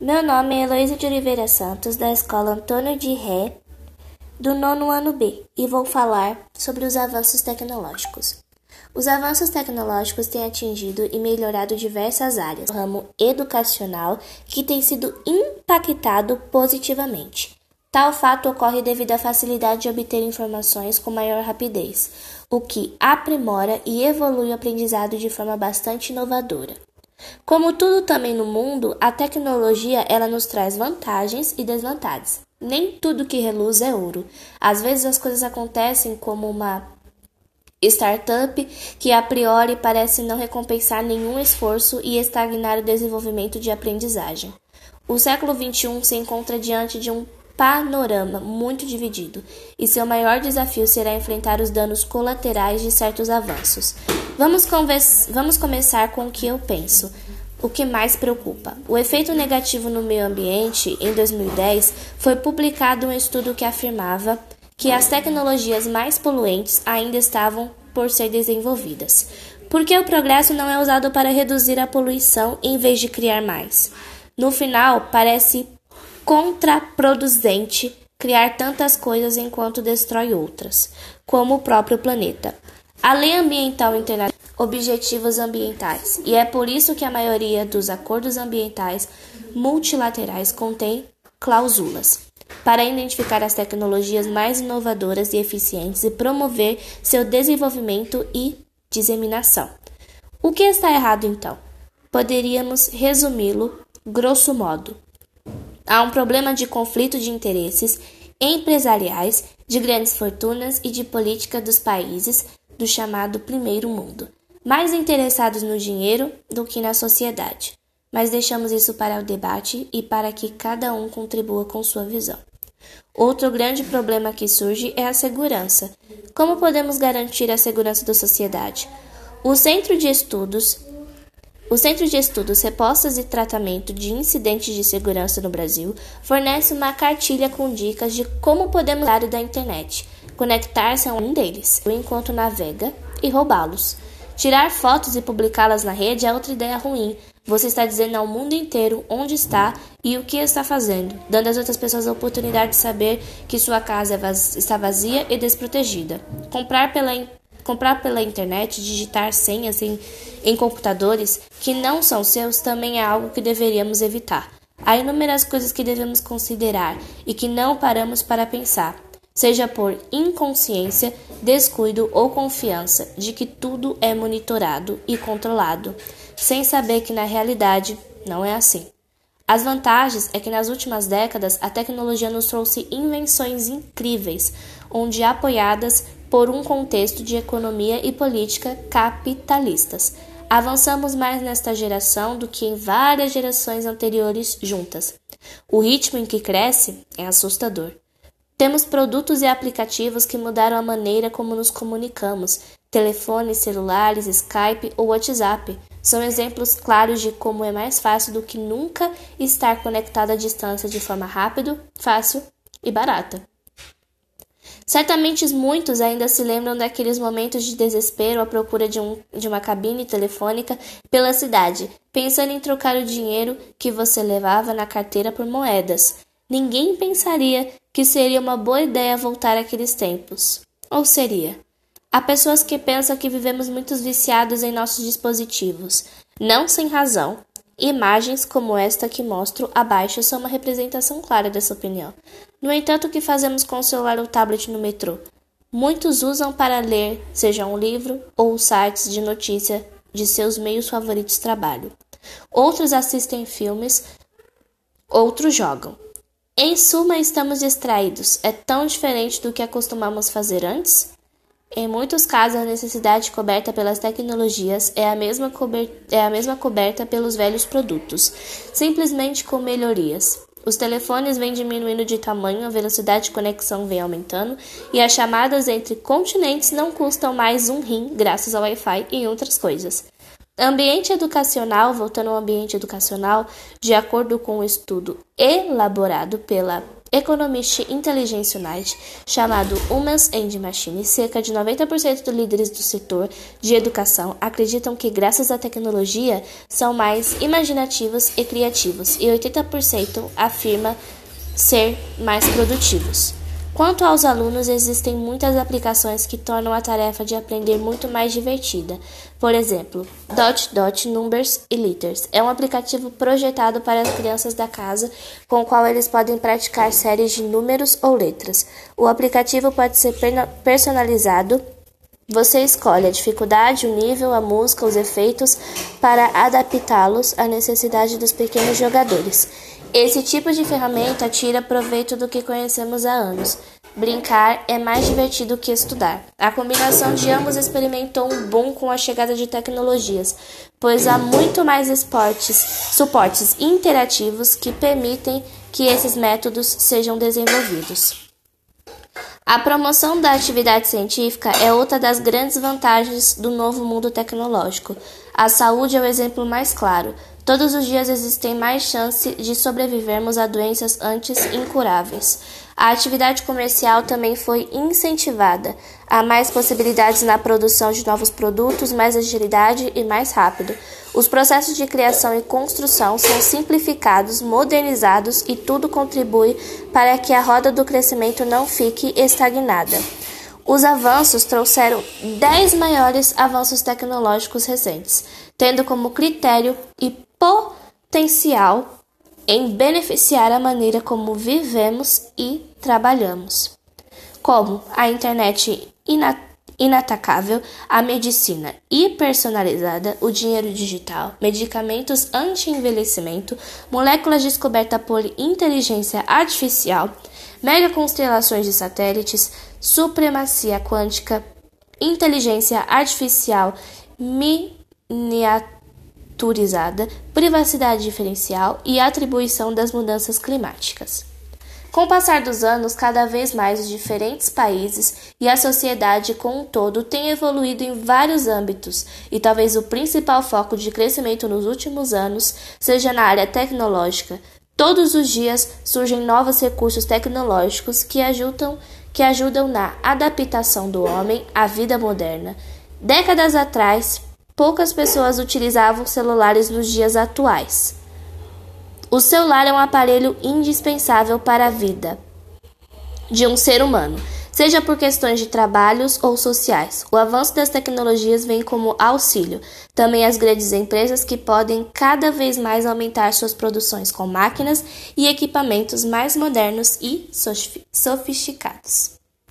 Meu nome é Heloísa de Oliveira Santos, da Escola Antônio de Ré, do nono ano B, e vou falar sobre os avanços tecnológicos. Os avanços tecnológicos têm atingido e melhorado diversas áreas, no ramo educacional, que tem sido impactado positivamente. Tal fato ocorre devido à facilidade de obter informações com maior rapidez, o que aprimora e evolui o aprendizado de forma bastante inovadora. Como tudo também no mundo, a tecnologia ela nos traz vantagens e desvantagens. Nem tudo que reluz é ouro. Às vezes as coisas acontecem como uma startup que a priori parece não recompensar nenhum esforço e estagnar o desenvolvimento de aprendizagem. O século XXI se encontra diante de um panorama muito dividido, e seu maior desafio será enfrentar os danos colaterais de certos avanços. Vamos, vamos começar com o que eu penso. O que mais preocupa? O efeito negativo no meio ambiente, em 2010, foi publicado um estudo que afirmava que as tecnologias mais poluentes ainda estavam por ser desenvolvidas. Porque o progresso não é usado para reduzir a poluição em vez de criar mais. No final, parece contraproducente criar tantas coisas enquanto destrói outras, como o próprio planeta. A Lei Ambiental Internacional objetivos ambientais, e é por isso que a maioria dos acordos ambientais multilaterais contém cláusulas para identificar as tecnologias mais inovadoras e eficientes e promover seu desenvolvimento e disseminação. O que está errado então? Poderíamos resumi-lo grosso modo. Há um problema de conflito de interesses empresariais, de grandes fortunas e de política dos países do chamado primeiro mundo, mais interessados no dinheiro do que na sociedade. Mas deixamos isso para o debate e para que cada um contribua com sua visão. Outro grande problema que surge é a segurança. Como podemos garantir a segurança da sociedade? O Centro de Estudos o Centro de Estudos, Repostas e Tratamento de Incidentes de Segurança no Brasil fornece uma cartilha com dicas de como podemos usar da internet, conectar-se a um deles, enquanto navega, e roubá-los. Tirar fotos e publicá-las na rede é outra ideia ruim. Você está dizendo ao mundo inteiro onde está e o que está fazendo, dando às outras pessoas a oportunidade de saber que sua casa é está vazia e desprotegida. Comprar pela Comprar pela internet, digitar senhas em, em computadores que não são seus também é algo que deveríamos evitar. Há inúmeras coisas que devemos considerar e que não paramos para pensar, seja por inconsciência, descuido ou confiança de que tudo é monitorado e controlado, sem saber que na realidade não é assim. As vantagens é que nas últimas décadas a tecnologia nos trouxe invenções incríveis, onde apoiadas por um contexto de economia e política capitalistas. Avançamos mais nesta geração do que em várias gerações anteriores juntas. O ritmo em que cresce é assustador. Temos produtos e aplicativos que mudaram a maneira como nos comunicamos. Telefones, celulares, Skype ou WhatsApp são exemplos claros de como é mais fácil do que nunca estar conectado à distância de forma rápida, fácil e barata. Certamente muitos ainda se lembram daqueles momentos de desespero à procura de, um, de uma cabine telefônica pela cidade, pensando em trocar o dinheiro que você levava na carteira por moedas. Ninguém pensaria que seria uma boa ideia voltar àqueles tempos. Ou seria? Há pessoas que pensam que vivemos muito viciados em nossos dispositivos, não sem razão, Imagens como esta que mostro abaixo são uma representação clara dessa opinião. No entanto, o que fazemos com o celular ou tablet no metrô? Muitos usam para ler, seja um livro ou sites de notícia de seus meios favoritos de trabalho. Outros assistem filmes, outros jogam. Em suma, estamos distraídos. É tão diferente do que acostumamos fazer antes? Em muitos casos, a necessidade coberta pelas tecnologias é a, mesma é a mesma coberta pelos velhos produtos, simplesmente com melhorias. Os telefones vêm diminuindo de tamanho, a velocidade de conexão vem aumentando e as chamadas entre continentes não custam mais um rim graças ao Wi-Fi e outras coisas. Ambiente educacional, voltando ao ambiente educacional, de acordo com o um estudo elaborado pela Economist Intelligence Unite, chamado Humans and Machines, cerca de 90% dos líderes do setor de educação acreditam que, graças à tecnologia, são mais imaginativos e criativos, e 80% afirma ser mais produtivos. Quanto aos alunos, existem muitas aplicações que tornam a tarefa de aprender muito mais divertida. Por exemplo, Dot Dot Numbers e Letters é um aplicativo projetado para as crianças da casa, com o qual eles podem praticar séries de números ou letras. O aplicativo pode ser personalizado você escolhe a dificuldade, o nível, a música, os efeitos para adaptá-los à necessidade dos pequenos jogadores. Esse tipo de ferramenta tira proveito do que conhecemos há anos. Brincar é mais divertido que estudar. A combinação de ambos experimentou um boom com a chegada de tecnologias, pois há muito mais esportes, suportes interativos que permitem que esses métodos sejam desenvolvidos. A promoção da atividade científica é outra das grandes vantagens do novo mundo tecnológico. A saúde é o exemplo mais claro. Todos os dias existem mais chances de sobrevivermos a doenças antes incuráveis. A atividade comercial também foi incentivada. Há mais possibilidades na produção de novos produtos, mais agilidade e mais rápido. Os processos de criação e construção são simplificados, modernizados e tudo contribui para que a roda do crescimento não fique estagnada. Os avanços trouxeram 10 maiores avanços tecnológicos recentes, tendo como critério e potencial em beneficiar a maneira como vivemos e trabalhamos, como a internet inatacável, a medicina hiperpersonalizada, o dinheiro digital, medicamentos anti-envelhecimento, moléculas descobertas por inteligência artificial, megaconstelações de satélites, supremacia quântica, inteligência artificial miniatura maturizada, privacidade diferencial e atribuição das mudanças climáticas. Com o passar dos anos, cada vez mais os diferentes países e a sociedade como um todo têm evoluído em vários âmbitos, e talvez o principal foco de crescimento nos últimos anos seja na área tecnológica. Todos os dias surgem novos recursos tecnológicos que ajudam, que ajudam na adaptação do homem à vida moderna. Décadas atrás, poucas pessoas utilizavam celulares nos dias atuais. O celular é um aparelho indispensável para a vida de um ser humano, seja por questões de trabalhos ou sociais. O avanço das tecnologias vem como auxílio. Também as grandes empresas que podem cada vez mais aumentar suas produções com máquinas e equipamentos mais modernos e sofisticados.